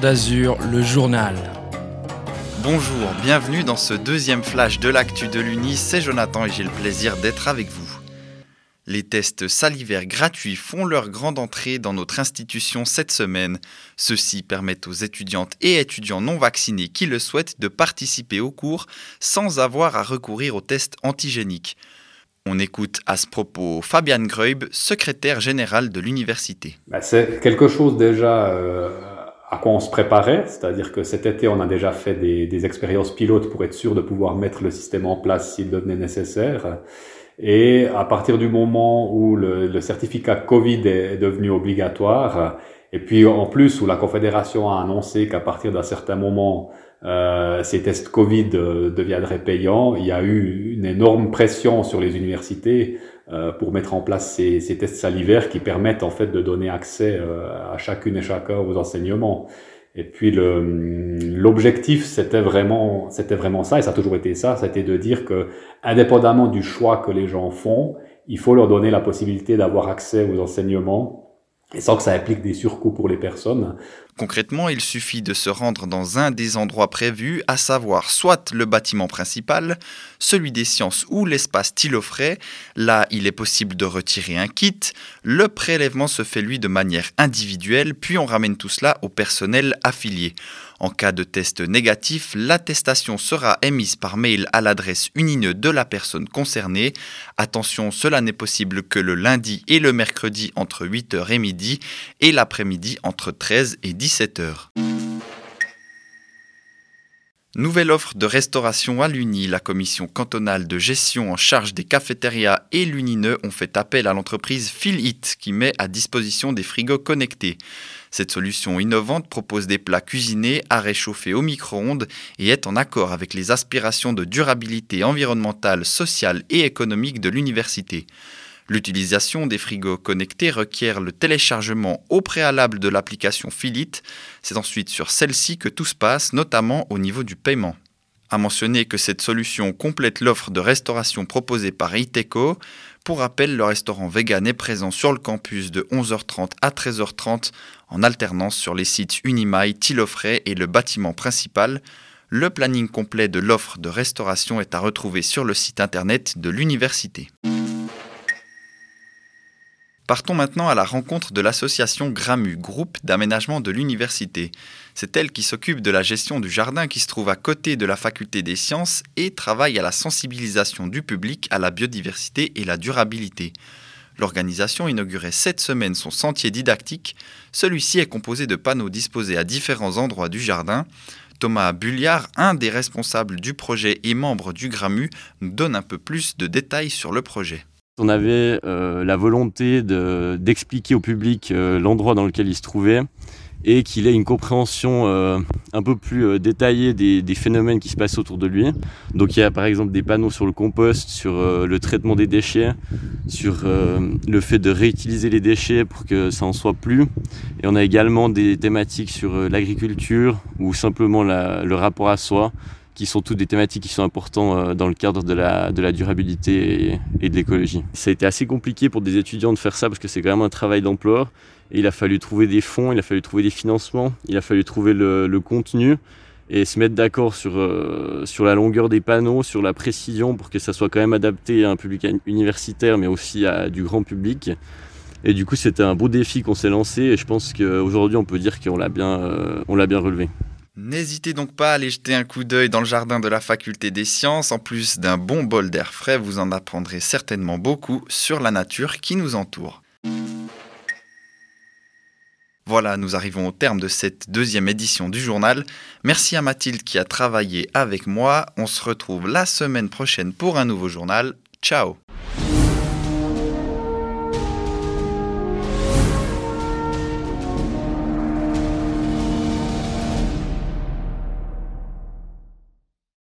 D'Azur, le journal. Bonjour, bienvenue dans ce deuxième flash de l'actu de l'Uni, c'est Jonathan et j'ai le plaisir d'être avec vous. Les tests salivaires gratuits font leur grande entrée dans notre institution cette semaine. Ceux-ci permettent aux étudiantes et étudiants non vaccinés qui le souhaitent de participer au cours sans avoir à recourir aux tests antigéniques. On écoute à ce propos Fabian Greub, secrétaire général de l'université. Bah, c'est quelque chose déjà euh, à quoi on se préparait, c'est-à-dire que cet été on a déjà fait des, des expériences pilotes pour être sûr de pouvoir mettre le système en place s'il devenait nécessaire. Et à partir du moment où le, le, certificat Covid est devenu obligatoire, et puis en plus où la Confédération a annoncé qu'à partir d'un certain moment, euh, ces tests Covid euh, deviendraient payants, il y a eu une énorme pression sur les universités pour mettre en place ces, ces, tests salivaires qui permettent en fait de donner accès euh, à chacune et chacun aux enseignements. Et puis l'objectif, c'était vraiment, c'était vraiment ça, et ça a toujours été ça, c'était de dire que, indépendamment du choix que les gens font, il faut leur donner la possibilité d'avoir accès aux enseignements et sans que ça implique des surcoûts pour les personnes. Concrètement, il suffit de se rendre dans un des endroits prévus, à savoir soit le bâtiment principal, celui des sciences ou l'espace frais. Là, il est possible de retirer un kit. Le prélèvement se fait lui de manière individuelle, puis on ramène tout cela au personnel affilié. En cas de test négatif, l'attestation sera émise par mail à l'adresse Unineux de la personne concernée. Attention, cela n'est possible que le lundi et le mercredi entre 8h et midi et l'après-midi entre 13 et 17h. Nouvelle offre de restauration à l'Uni. La commission cantonale de gestion en charge des cafétérias et l'Unineux ont fait appel à l'entreprise Philhit qui met à disposition des frigos connectés. Cette solution innovante propose des plats cuisinés à réchauffer au micro-ondes et est en accord avec les aspirations de durabilité environnementale, sociale et économique de l'université. L'utilisation des frigos connectés requiert le téléchargement au préalable de l'application Philite. C'est ensuite sur celle-ci que tout se passe, notamment au niveau du paiement. À mentionner que cette solution complète l'offre de restauration proposée par Iteco. Pour rappel, le restaurant vegan est présent sur le campus de 11h30 à 13h30 en alternance sur les sites Unimail, Tilofray et le bâtiment principal. Le planning complet de l'offre de restauration est à retrouver sur le site internet de l'université. Partons maintenant à la rencontre de l'association GRAMU, groupe d'aménagement de l'université. C'est elle qui s'occupe de la gestion du jardin qui se trouve à côté de la faculté des sciences et travaille à la sensibilisation du public à la biodiversité et la durabilité. L'organisation inaugurait cette semaine son sentier didactique. Celui-ci est composé de panneaux disposés à différents endroits du jardin. Thomas Bulliard, un des responsables du projet et membre du GRAMU, nous donne un peu plus de détails sur le projet. On avait euh, la volonté d'expliquer au public euh, l'endroit dans lequel il se trouvait et qu'il ait une compréhension euh, un peu plus détaillée des, phénomènes qui se passent autour de lui. Donc il y a par exemple des panneaux sur le compost, sur le traitement des déchets, sur le fait de réutiliser les déchets pour que ça en soit plus. Et on a également des thématiques sur l'agriculture ou simplement le rapport à soi qui sont toutes des thématiques qui sont importantes euh, dans le cadre de la, de la durabilité et, de l'écologie. Ça a été assez compliqué pour des étudiants de faire ça parce que c'est vraiment un travail. Et il a fallu trouver des fonds, il a fallu trouver des financements, il a fallu trouver le, contenu et se mettre d'accord sur, euh, sur la longueur des panneaux, sur la précision pour que ça soit quand même adapté à un public universitaire mais aussi à du grand public. Et du coup, c'était un beau défi qu'on s'est lancé et je pense qu'aujourd'hui, on peut dire qu'on l'a bien, euh, l'a bien relevé. N'hésitez donc pas à aller jeter un coup d'œil dans le jardin de la faculté des sciences. En plus d'un bon bol d'air frais, vous en apprendrez certainement beaucoup sur la nature qui nous entoure. Voilà, nous arrivons au terme de cette deuxième édition du journal. Merci à Mathilde qui a travaillé avec moi. On se retrouve la semaine prochaine pour un nouveau journal. Ciao